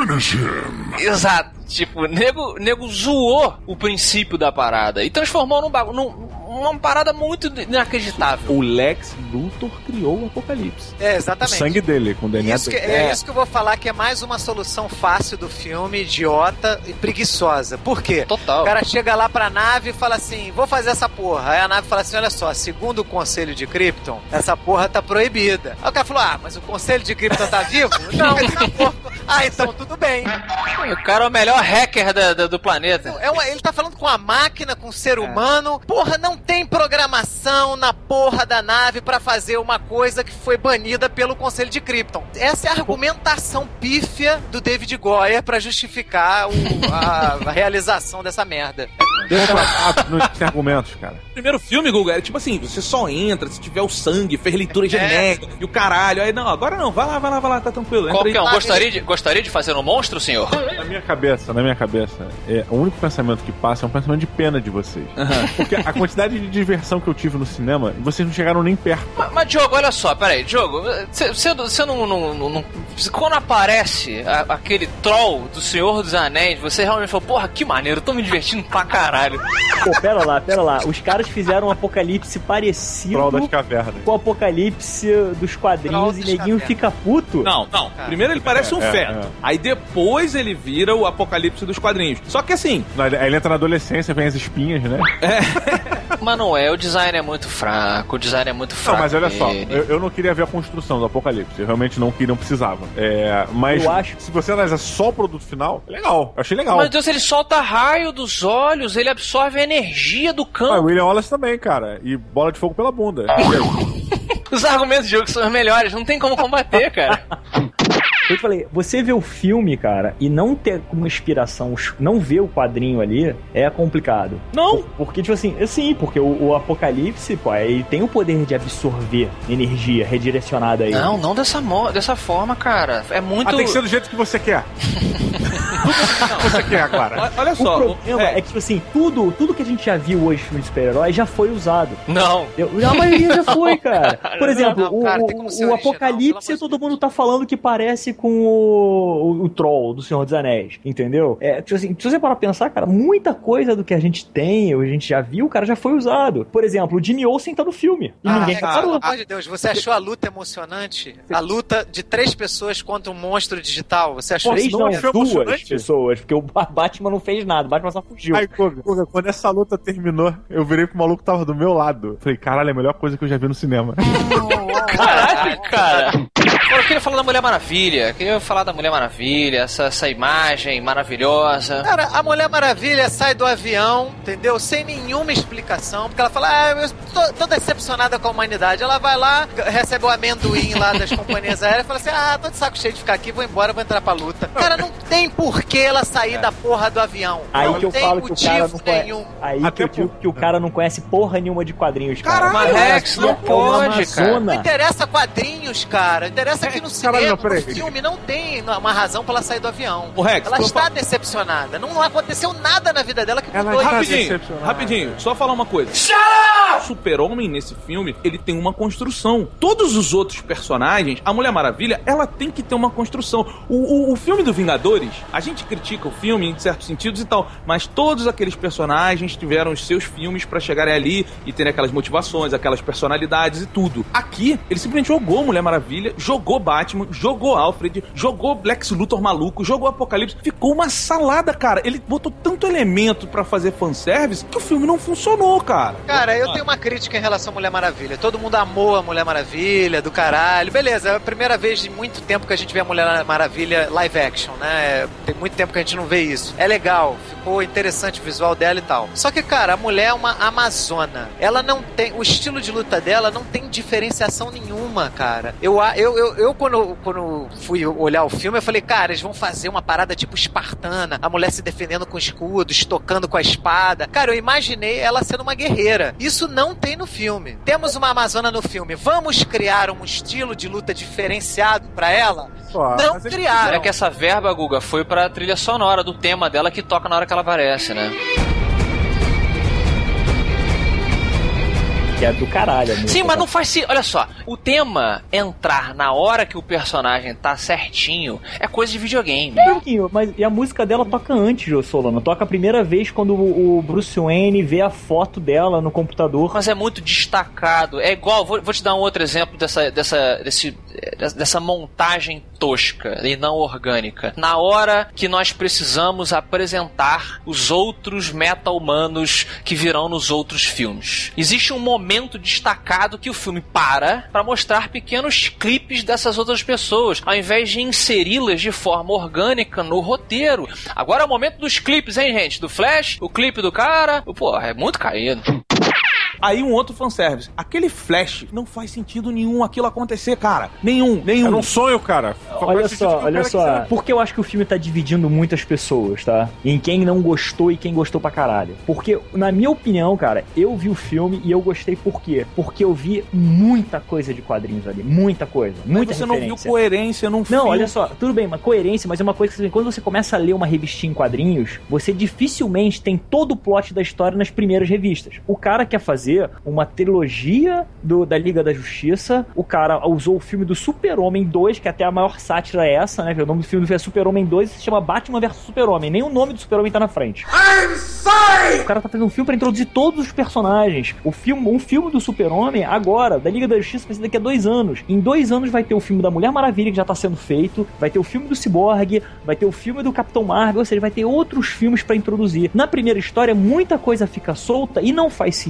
Exato. Tipo, nego, nego zoou o princípio da parada e transformou num bagulho, num, uma parada muito inacreditável. O Lex Luthor criou o Apocalipse. É, O exatamente. sangue dele, com o DNA Isso que- é, É. isso que eu vou falar que é mais uma solução fácil do filme, idiota e preguiçosa. Por quê? Total. O cara chega lá pra nave e fala assim: vou fazer essa porra. Aí a nave fala assim: olha só, segundo o conselho de Krypton, essa porra tá proibida. Aí o cara falou: ah, mas o conselho de Krypton tá vivo? Não, acabou. Ah, então tudo bem. O cara é o melhor hacker da- da- do planeta. É uma- ele tá falando com a máquina, com o ser humano. Porra, não tem programação na porra da nave pra fazer uma coisa que foi banida pelo Conselho de Krypton. Essa é a argumentação pífia do David Goyer pra justificar o- a, a realização dessa merda. Não tem argumentos, cara. Primeiro filme, Guga, era tipo assim: você só entra se tiver o sangue, fez leitura genética e o caralho. Aí, não, agora não, vai lá, vai lá, vai lá, tá tranquilo. Qualquer aí. um gostaria de, gostaria de fazer um monstro, senhor? Na minha cabeça, na minha cabeça, é, o único pensamento que passa é um pensamento de pena de vocês. Porque a quantidade de diversão que eu tive no cinema, vocês não chegaram nem perto. Mas, mas, Diogo, olha só, peraí, Diogo, você não, não, não, não- Quando aparece a- aquele troll do Senhor dos Anéis, você realmente falou, porra, que maneiro, tô me divertindo pra caralho. Pô, pera lá, pera lá. Os caras fizeram um apocalipse parecido Troll das cavernas. com o apocalipse dos quadrinhos e neguinho fica puto. Não, não. Primeiro ele parece um É, feto. é. Aí depois ele vira o apocalipse dos quadrinhos. Só que assim, Não, Aí ele entra na adolescência, vem as espinhas, né? Mas não é, o design é muito fraco, o design é muito Não, fraco. mas olha só, eu, eu não queria ver a construção do apocalipse. Eu realmente não queria, não precisava. É, mas Eu acho- se você analisar só o produto final, é legal. Eu achei legal. Mas Deus, ele solta raio dos olhos, ele absorve a energia do Ah, o campo. William Wallace também, cara. E bola de fogo pela bunda. Os argumentos de jogo são os melhores, não tem como combater, cara. Eu te falei, você vê o filme, cara, e não ter como inspiração, não ver o quadrinho ali, é complicado. Não. Porque, tipo assim, sim, porque o, o Apocalipse, pô, ele tem o poder de absorver energia redirecionada aí. Não, não dessa, mo- dessa forma, cara. É muito. Ah, tem que ser do jeito que você quer. Você quer, cara. olha O só. problema é. é, que, tipo assim, tudo, tudo que a gente já viu hoje no filme de super-herói já foi usado. Não. Eu- a maioria já foi, cara. Por exemplo, Não, cara, o, o original, Apocalipse, todo mundo tá falando que parece com o, o, o Troll do Senhor dos Anéis, entendeu? É, tipo assim, se você parar pra pensar, cara, muita coisa do que a gente tem, ou a gente já viu, cara, já foi usado. Por exemplo, o Jimmy Olsen tá no filme. E Ah, ninguém Rex, reparou. pelo amor de Deus, você achou a luta emocionante? A luta de três pessoas contra um monstro digital? Você achou Três isso? não, achou duas pessoas, porque o Ba- Batman não fez nada, o Batman só fugiu. Aí, Koga, Koga, quando essa luta terminou, eu virei pro maluco que tava do meu lado. Falei, caralho, é a melhor coisa que eu já vi no cinema. Caralho. Cara, eu queria falar da Mulher Maravilha. Eu queria falar da Mulher Maravilha, essa, essa imagem maravilhosa. Cara, a Mulher Maravilha sai do avião, entendeu? Sem nenhuma explicação, porque ela fala, ah, eu tô, tô decepcionada com a humanidade. Ela vai lá, recebe o amendoim lá das companhias aéreas e fala assim, ah, tô de saco cheio de ficar aqui, vou embora, vou entrar pra luta. Cara, não tem por que ela sair da porra do avião. Aí não que eu tem falo que o cara motivo não conhece. nenhum. Aí que eu digo que o cara não conhece porra nenhuma de quadrinhos, cara. Caralho, Mas, Rex, não é pode, cara. amazona. Não interessa quadrinhos, cara. Interessa que no cinema, não, no filme, não tem uma razão pra ela sair do avião. Ô, Rex, ela está fa- decepcionada. Não aconteceu nada na vida dela que Ela mudou. Rapidinho, rapidinho, só falar uma coisa. O Super-Homem nesse filme, ele tem uma construção. Todos os outros personagens, a Mulher Maravilha, ela tem que ter uma construção. O, o, o filme do Vingadores, a gente critica o filme em certos sentidos e tal, mas todos aqueles personagens tiveram os seus filmes pra chegarem ali e terem aquelas motivações, aquelas personalidades e tudo. Aqui, ele simplesmente jogou Mulher Maravilha, jogou Batman, jogou Alfred, jogou Lex Luthor maluco, jogou Apocalipse. Ficou uma salada, cara. Ele botou tanto elemento pra fazer fanservice que o filme não funcionou, cara. Cara, eu tenho uma crítica em relação à Mulher Maravilha. Todo mundo amou a Mulher Maravilha, do caralho. Beleza, é a primeira vez de muito tempo que a gente vê a Mulher Maravilha live action, né? Tem muito tempo que a gente não vê isso. É legal, ficou interessante o visual dela e tal. Só que, cara, a mulher é uma amazona. Ela não tem. O estilo de luta dela não tem diferenciação nenhuma, cara. Eu, eu, eu, eu quando, quando fui olhar o filme, eu falei, cara, eles vão fazer uma parada tipo espartana. A mulher se defendendo com escudos, tocando com a espada. Cara, eu imaginei ela sendo uma guerreira. Isso não tem no filme. Temos uma amazona no filme. Vamos criar um estilo de luta diferenciado pra ela? Só, não criaram. É que essa verba, Guga, foi pra trilha sonora do tema dela que toca na hora que ela aparece, né? Que é do caralho. Sim, mas não faz sentido. Olha só, o tema entrar na hora que o personagem tá certinho é coisa de videogame. Pera um mas e a música dela toca antes, Jô Solano. Toca a primeira vez quando o o Bruce Wayne vê a foto dela no computador. Mas é muito destacado. É igual, vou, vou te dar um outro exemplo dessa, dessa, desse, dessa montagem tosca e não orgânica. Na hora que nós precisamos apresentar os outros meta-humanos que virão nos outros filmes. Existe um momento destacado que o filme para para mostrar pequenos clipes dessas outras pessoas, ao invés de inseri-las de forma orgânica no roteiro. Agora é o momento dos clipes, hein, gente? Do Flash, o clipe do cara. Pô, é muito caído. Aí um outro fanservice. Aquele flash não faz sentido nenhum aquilo acontecer, cara. Nenhum, nenhum. Era um sonho, cara. Olha só, olha só. quiser. Porque eu acho que o filme tá dividindo muitas pessoas, tá? Em quem não gostou e quem gostou pra caralho. Porque, na minha opinião, cara, eu vi o filme e eu gostei por quê? Porque eu vi muita coisa de quadrinhos ali. Muita coisa. Mas Muita você não viu referência. coerência num filme. Não, olha só, tudo bem, mas coerência, mas é uma coisa que quando você começa a ler uma revistinha em quadrinhos, você dificilmente tem todo o plot da história nas primeiras revistas. O cara quer fazer uma trilogia do, da Liga da Justiça, o cara usou o filme do Super-Homem 2, que até a maior sátira é essa, né? O nome do filme é Super-Homem 2 e se chama Batman vs Super-Homem. Nem o nome do Super-Homem tá na frente. O cara tá fazendo um filme pra introduzir todos os personagens. O filme, um filme do Super-Homem, agora, da Liga da Justiça, vai ser daqui a dois anos. Em dois anos vai ter o filme da Mulher Maravilha, que já tá sendo feito, vai ter o filme do Cyborg, vai ter o filme do Capitão Marvel, ou seja, vai ter outros filmes pra introduzir. Na primeira história, muita coisa fica solta e não faz sentido.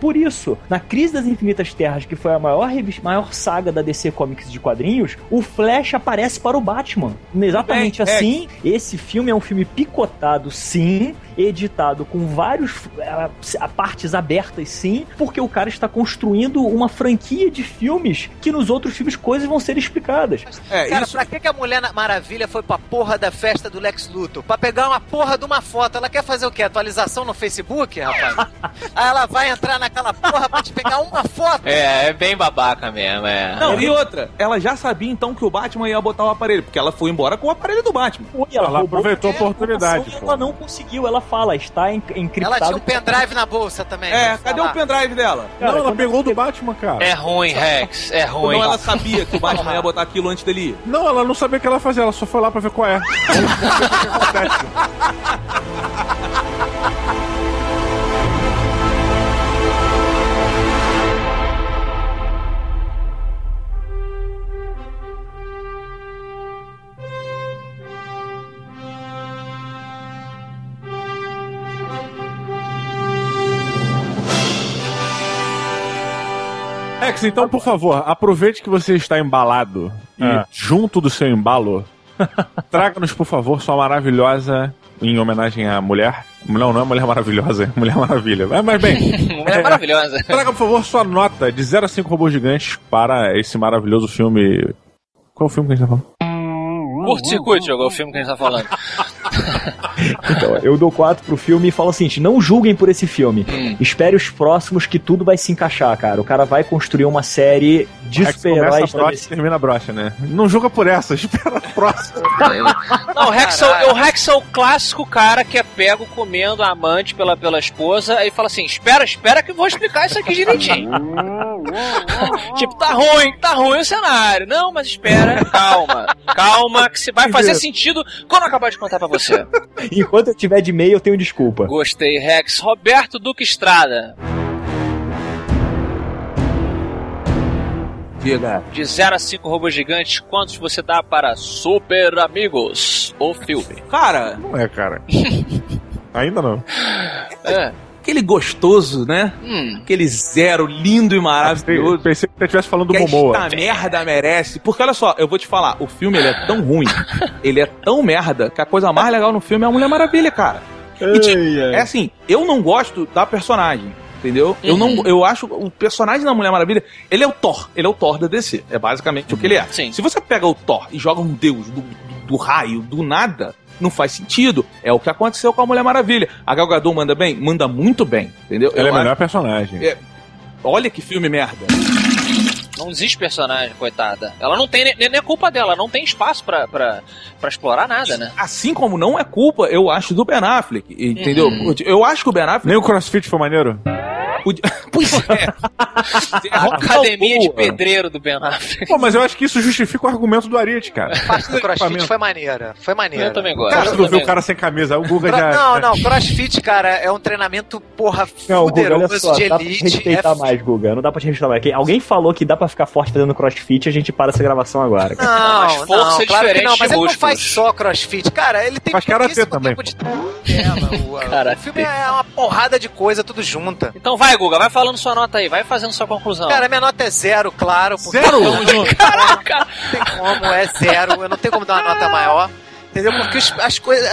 Por isso, na Crise das Infinitas Terras, que foi a maior, revista, maior saga da DC Comics de quadrinhos, o Flash aparece para o Batman. Exatamente Bem, é. assim. Esse filme é um filme picotado, sim, editado com vários eh, partes abertas, sim, porque o cara está construindo uma franquia de filmes que nos outros filmes coisas vão ser explicadas. É, Cara, isso... pra que, que a Mulher Maravilha foi pra porra da festa do Lex Luthor? Pra pegar uma porra de uma foto. Ela quer fazer o quê? Atualização no Facebook, rapaz? Aí ela vai entrar naquela porra pra te pegar uma foto. É, é bem babaca mesmo, é. Não, e outra, ela já sabia então que o Batman ia botar o aparelho, porque ela foi embora com o aparelho do Batman. Foi, ela Ela aproveitou a oportunidade, e pô. Ela não conseguiu, ela fala, está en- encriptado. Ela tinha um pendrive na bolsa também. É, vou cadê falar. o pendrive dela? Cara, não, ela pegou do Batman, cara. É ruim, Rex, é Ou ruim. não ela sabia que o Batman ia botar aquilo antes dele ir? Não, ela não sabia o que ela fazia, ela só foi lá pra ver qual é. O que acontece. Rex, então, por favor, aproveite que você está embalado e Ah. junto do seu embalo, traga-nos, por favor, sua maravilhosa, em homenagem à mulher. Não, não é Mulher Maravilhosa, é Mulher Maravilha. Mas, mas bem, Mulher maravilhosa. traga, por favor, sua nota de 0 a 5 robôs gigantes para esse maravilhoso filme. Qual é o filme que a gente tá falando? Curto circuito, jogou o filme que a gente tá falando. Então, eu dou 4 pro filme e falo o seguinte: não julguem por esse filme. Hum. Espere os próximos que tudo vai se encaixar, cara. O cara vai construir uma série de a super-heróis. brocha e termina a brocha, né? Não julga por essa, espera a próxima. Não, o Rex, é o- Rex é o clássico cara que é pego comendo a amante pela, pela esposa aí fala assim: espera, espera que eu vou explicar isso aqui direitinho. tipo, tá ruim, tá ruim o cenário. Não, mas espera, calma, calma, que se vai fazer sentido quando eu acabar de contar pra você. Enquanto eu tiver de meio, eu tenho desculpa. Gostei, Rex. Roberto Duque Estrada. Diga. De 0 a 5 robôs gigantes, quantos você dá para Super Amigos, o filme? Cara, Não é, cara. Ainda não. É. aquele gostoso, né? Hum. Aquele zero lindo e Eu maravilhoso. pensei que você estivesse falando do Momoa. esta merda merece. Porque olha só, eu vou te falar, o filme ele é tão ruim, ele é tão merda, que a coisa mais legal no filme é a Mulher Maravilha, cara. E, tipo, é assim, eu não gosto da personagem. Entendeu? Eu Uhum. não, eu acho o personagem da Mulher Maravilha, ele é o Thor, ele é o Thor da DC, é basicamente o que ele é. Sim. Se você pega o Thor e joga um deus do, do, do raio, do nada, não faz sentido. É o que aconteceu com a Mulher Maravilha. A Gal Gadot manda bem? Manda muito bem, entendeu? Ela é Eu a melhor personagem. É. Olha que filme merda. Não existe personagem, coitada. Ela não tem, nem, nem é culpa dela, não tem espaço pra, pra, pra explorar nada, né? Assim como não é culpa, eu acho, do Ben Affleck, entendeu? Uhum. Eu acho que o Ben Affleck... Nem o CrossFit foi maneiro? Pois é. A academia de pedreiro do Ben Affleck. Pô, mas eu acho que isso justifica o argumento do Ariete, cara. A parte do crossfit foi maneira. Foi maneira. Eu também gosto. Cara, tu viu o cara sem camisa, o Guga já... Não, não, crossfit, cara, é um treinamento, porra, Não, Guga, olha só, de dá pra te elite. respeitar é mais, Guga. Não dá pra te respeitar mais. Alguém falou que dá pra ficar forte fazendo crossfit, a gente para essa gravação agora. cara. Não, Mas força não, é claro que diferente não, mas ele não faz só crossfit. Cara, ele tem Faz pouquíssimo também, tempo de tela. O, o filme é uma porrada de coisa, tudo junta. Então vai, Guga, vai falando sua nota aí, vai fazendo sua conclusão. Cara, minha nota é zero, claro. Zero? Tamo junto. Caraca! Não tem como, é zero. Eu não tenho como dar uma nota maior. Entendeu? Porque os- as coisas.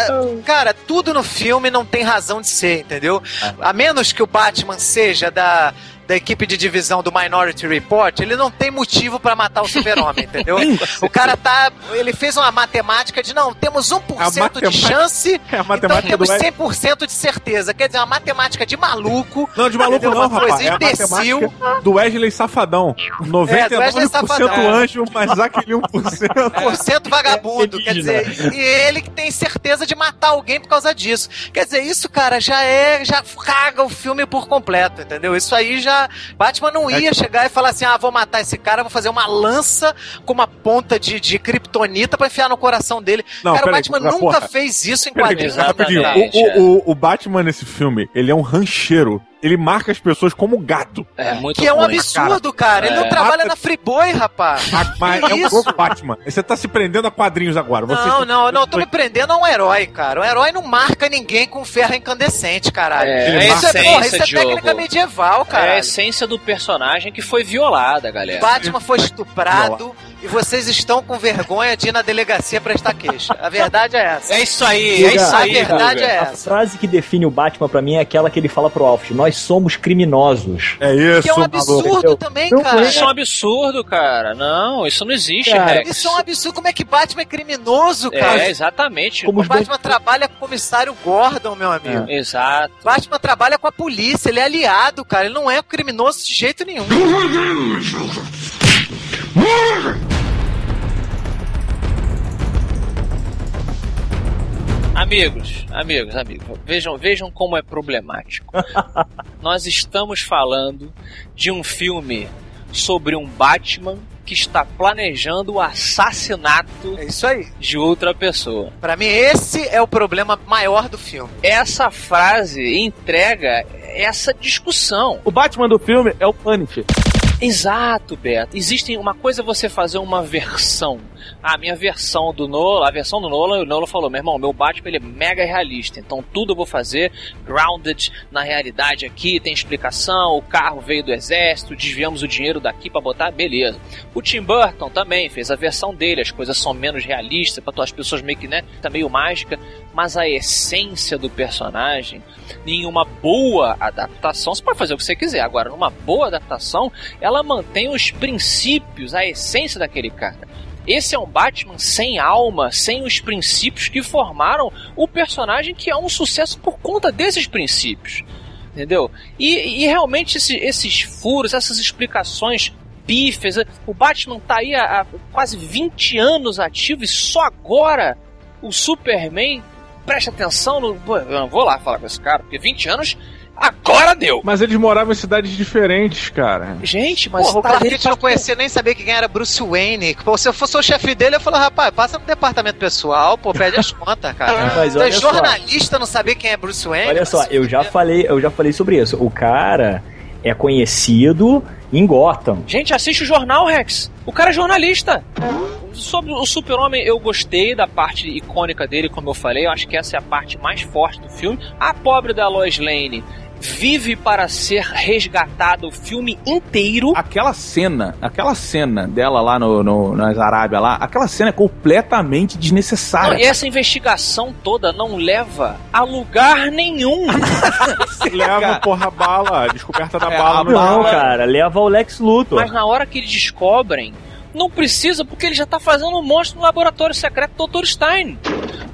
Cara, tudo no filme não tem razão de ser, entendeu? A menos que o Batman seja da. Da equipe de divisão do Minority Report, ele não tem motivo pra matar o Super-Homem, entendeu? o cara tá. Ele fez uma matemática de não, temos 1% A de chance, É então temos do Ed. 100% de certeza. Quer dizer, uma matemática de maluco. Não, de maluco entendeu? não, Uma coisa rapaz. É imbecil. matemática do Wesley Safadão. É, do Wesley 99% Safadão. anjo, mas aquele 1%. por cento vagabundo. É quer dizer, e ele que tem certeza de matar alguém por causa disso. Quer dizer, isso, cara, já é. Já caga o filme por completo, entendeu? Isso aí já. Batman não ia chegar e falar assim: ah, vou matar esse cara, vou fazer uma lança com uma ponta de, de kryptonita pra enfiar no coração dele. Não, cara, o Batman mas, nunca porra. fez isso em quadrinhos. É. O, o, o Batman nesse filme, ele é um rancheiro. Ele marca as pessoas como gato. É muito Que é um ruim. absurdo, cara. Ele É. não trabalha Mata- na Friboi, rapaz. Ah, Mas é um isso? novo Batman. Você tá se prendendo a quadrinhos agora. Você Não, não, não, eu tô me prendendo a um herói, cara. Um herói não marca ninguém com ferro incandescente, caralho. É, Ele é isso, é, essência, porra, isso é técnica medieval, É a cara. essência do personagem que foi violada, galera. Batman foi estuprado e vocês estão com vergonha de ir na delegacia prestar queixa. A verdade é essa. É isso aí, é isso aí. a verdade Guga. é A essa. frase que define o Batman pra mim é aquela que ele fala pro Alfred: Nós somos criminosos. É isso, Que é um maluco. absurdo também, Não cara. Isso é um absurdo, cara. Não, isso não existe, Cara, Rex. Isso é um absurdo. Como é que Batman é criminoso, cara? É, exatamente. Como O Batman trabalha com o comissário Gordon, meu amigo. Exato. Batman trabalha com a polícia, ele é aliado, cara. Ele não é criminoso de jeito nenhum. Amigos, amigos, amigos, vejam, vejam como é problemático. Nós estamos falando de um filme sobre um Batman que está planejando o assassinato É isso aí. de outra pessoa. Pra mim, esse é o problema maior do filme. Essa frase entrega essa discussão. O Batman do filme é o Punisher. Exato, Beto. Existe uma coisa você fazer uma versão. A minha versão do Nolan, a versão do Nolan, o Nolan falou, meu irmão, meu Batman ele é mega realista, então tudo eu vou fazer grounded na realidade aqui, tem explicação, o carro veio do exército, desviamos o dinheiro daqui para botar, beleza. O Tim Burton também fez a versão dele, as coisas são menos realistas, para as pessoas meio que, né, tá meio mágica, mas a essência do personagem, em uma boa adaptação, você pode fazer o que você quiser, agora numa boa adaptação, ela mantém os princípios, a essência daquele cara. Esse é um Batman sem alma, sem os princípios que formaram o personagem que é um sucesso por conta desses princípios. Entendeu? E, e realmente esse, esses furos, essas explicações pífias, o Batman tá aí há, há quase 20 anos ativo e só agora o Superman presta atenção no. Pô, eu não vou lá falar com esse cara, porque 20 anos Agora deu! Mas eles moravam em cidades diferentes, cara. Gente, mas. Porra, o cara que a gente não conhecia nem sabia quem era Bruce Wayne. Pô, se eu fosse o chefe dele, eu falava, rapaz, passa no departamento pessoal, pô, pede as contas, cara. Mas Você olha é só. jornalista, não sabia quem é Bruce Wayne? Olha só, eu já falei, eu já falei sobre isso. O cara é conhecido em Gotham. Gente, assiste o jornal, Rex. O cara é jornalista. Sobre o Super-Homem, eu gostei da parte icônica dele, como eu falei. Eu acho que essa é a parte mais forte do filme. A pobre da Lois Lane vive para ser resgatada o filme inteiro. Aquela cena, aquela cena dela lá no, no, nas Arábia lá, aquela cena é completamente Não, desnecessária. e essa investigação toda não leva a lugar nenhum. Leva, porra, a bala, a descoberta da É, bala. Não, cara, leva o Lex Luthor. Mas na hora que eles descobrem, não precisa, porque ele já tá fazendo um monstro no laboratório secreto do Dr. Stein.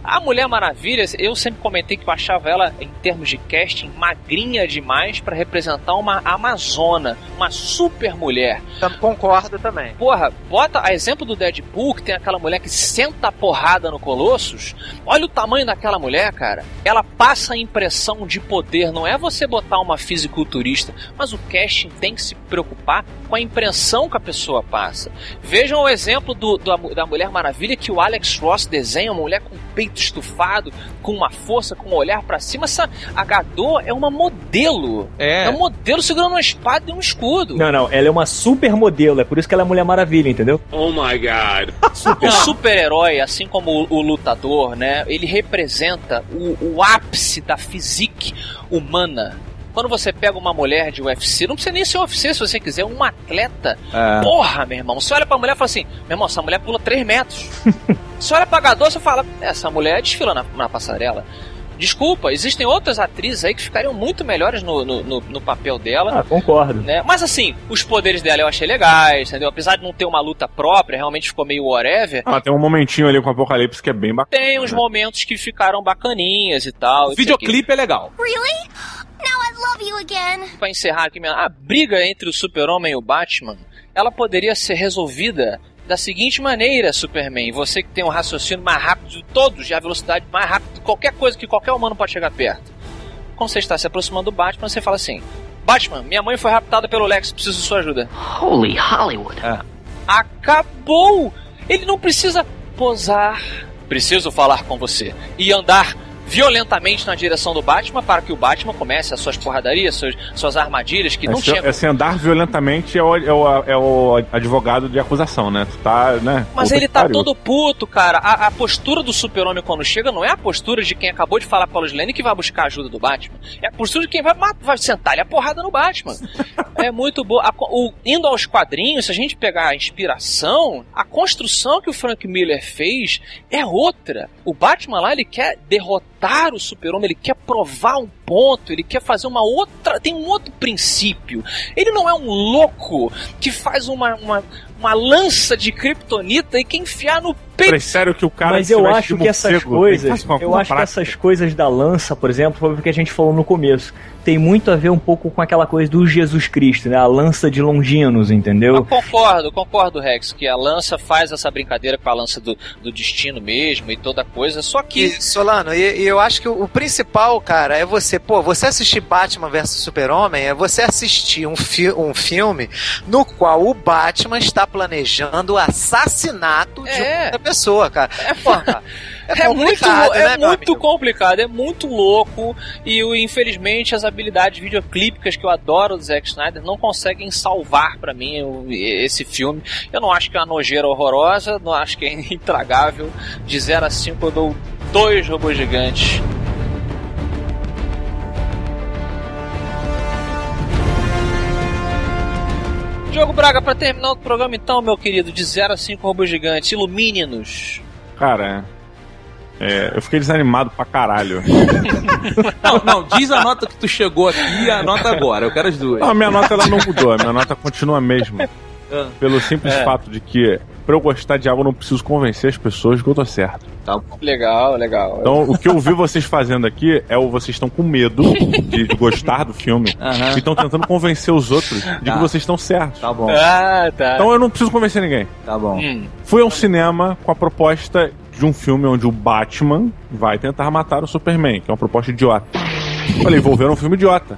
A Mulher Maravilha, eu sempre comentei que eu achava ela, em termos de casting, magrinha demais pra representar uma amazona, uma super mulher. Então, concordo também. Porra, bota a exemplo do Deadpool, que tem aquela mulher que senta a porrada no Colossus. Olha o tamanho daquela mulher, cara. Ela passa a impressão de poder. Não é você botar uma fisiculturista, mas o casting tem que se preocupar com a impressão que a pessoa passa. Vejam o exemplo do, do- da Mulher Maravilha que o Alex Ross desenha, uma mulher com o peito estufado, com uma força, com um olhar pra cima. Essa a Gadot é uma modelo. É. É um modelo segurando uma espada e um escudo. Não, não, ela é uma super modelo, é por isso que ela é Mulher Maravilha, entendeu? Oh my god. O super-herói, assim como o, o lutador, né? Ele representa o, o ápice da physique humana. Quando você pega uma mulher de UFC, não precisa nem ser UFC se você quiser, um atleta. É. Porra, meu irmão. Você olha pra mulher e fala assim: meu irmão, essa mulher pula 3 metros. você olha pra Gadot e fala: essa mulher desfila na, na passarela. Desculpa, existem outras atrizes aí que ficariam muito melhores no, no, no- no papel dela. Ah, concordo. Né? Mas assim, os poderes dela eu achei legais, entendeu? Apesar de não ter uma luta própria, realmente ficou meio whatever. Ah, tem um momentinho ali com o Apocalipse que é bem bacana. Tem uns momentos que ficaram bacaninhas e tal. O videoclipe é legal. Really? Now I love you again. Pra encerrar aqui, a briga entre o Super-Homem e o Batman, ela poderia ser resolvida da seguinte maneira, Superman. Você que tem um raciocínio mais rápido de todos, e a velocidade mais rápida de qualquer coisa que qualquer humano pode chegar perto. Quando você está se aproximando do Batman, você fala assim: Batman, minha mãe foi raptada pelo Lex, preciso de sua ajuda. Holy Hollywood. Acabou! Ele não precisa posar. Preciso falar com você. E andar violentamente na direção do Batman para que o Batman comece as suas porradarias, suas, suas armadilhas que não Esse, esse andar violentamente é o, é, o, é o advogado de acusação, né? Tu tá, né? Mas ele tá todo puto, cara. A, a postura do super-homem quando chega não é a postura de quem acabou de falar pra Lois Lane que vai buscar a ajuda do Batman. É a postura de quem vai, vai sentar-lhe a porrada no Batman. é muito boa. A o- indo aos quadrinhos, se a gente pegar a inspiração, a construção que o Frank Miller fez é outra. O Batman lá, ele quer derrotar o super-homem, ele quer provar um ponto, ele quer fazer uma outra. Tem um outro princípio. Ele não é um louco que faz uma, uma, uma lança de kryptonita e quer enfiar no peito. Sério que o cara Mas se eu acho de que essas coisas, eu acho que prática. essas coisas da lança, por exemplo, foi o que a gente falou no começo. Tem muito a ver um pouco com aquela coisa do Jesus Cristo, né? A lança de Longinos, entendeu? Concordo, concordo, Rex, que a lança faz essa brincadeira com a lança do, do destino mesmo e toda coisa, só que. E, Solano, e, e eu acho que o, o principal, cara, é você, pô, você assistir Batman vs Super-Homem é você assistir um, fi um filme no qual o Batman está planejando o assassinato de É. outra pessoa, cara. Porra, É, muito, complicado, é né, muito complicado, é muito louco e infelizmente as habilidades videoclípicas que eu adoro do Zack Snyder não conseguem salvar pra mim esse filme. Eu não acho que é uma nojeira horrorosa, não acho que é intragável. De 0 a 5 eu dou dois robôs gigantes. Diogo Braga, pra terminar o programa então, meu querido, de 0 a 5 robôs gigantes, ilumine-nos. Cara, é, eu fiquei desanimado pra caralho. Não, não, diz a nota que tu chegou aqui e a nota agora. Eu quero as duas. Não, a minha nota ela não mudou, a minha nota continua a mesma. Ah. Pelo simples É. fato de que, pra eu gostar de algo, eu não preciso convencer as pessoas que eu tô certo. Tá bom. Legal, legal. Então, o que eu vi vocês fazendo aqui é o vocês estão com medo de, de gostar do filme Aham. e estão tentando convencer os outros de Tá. que vocês estão certos. Tá bom. Ah, tá. Então eu não preciso convencer ninguém. Tá bom. Hum. Fui ao cinema com a proposta de um filme onde o Batman vai tentar matar o Superman, que é uma proposta idiota. Falei, vou ver um filme idiota.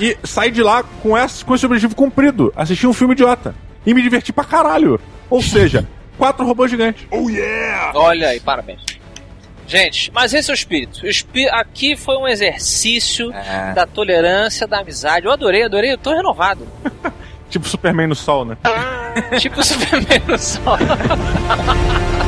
E saí de lá com esse, com esse objetivo cumprido. Assisti um filme idiota. E me diverti pra caralho. Ou seja, quatro robôs gigantes. Oh yeah! Olha aí, parabéns. Gente, mas esse é o espírito. O espí- Aqui foi um exercício É. da tolerância, da amizade. Eu adorei, adorei, eu tô renovado. Tipo Superman no sol, né? tipo Superman no sol.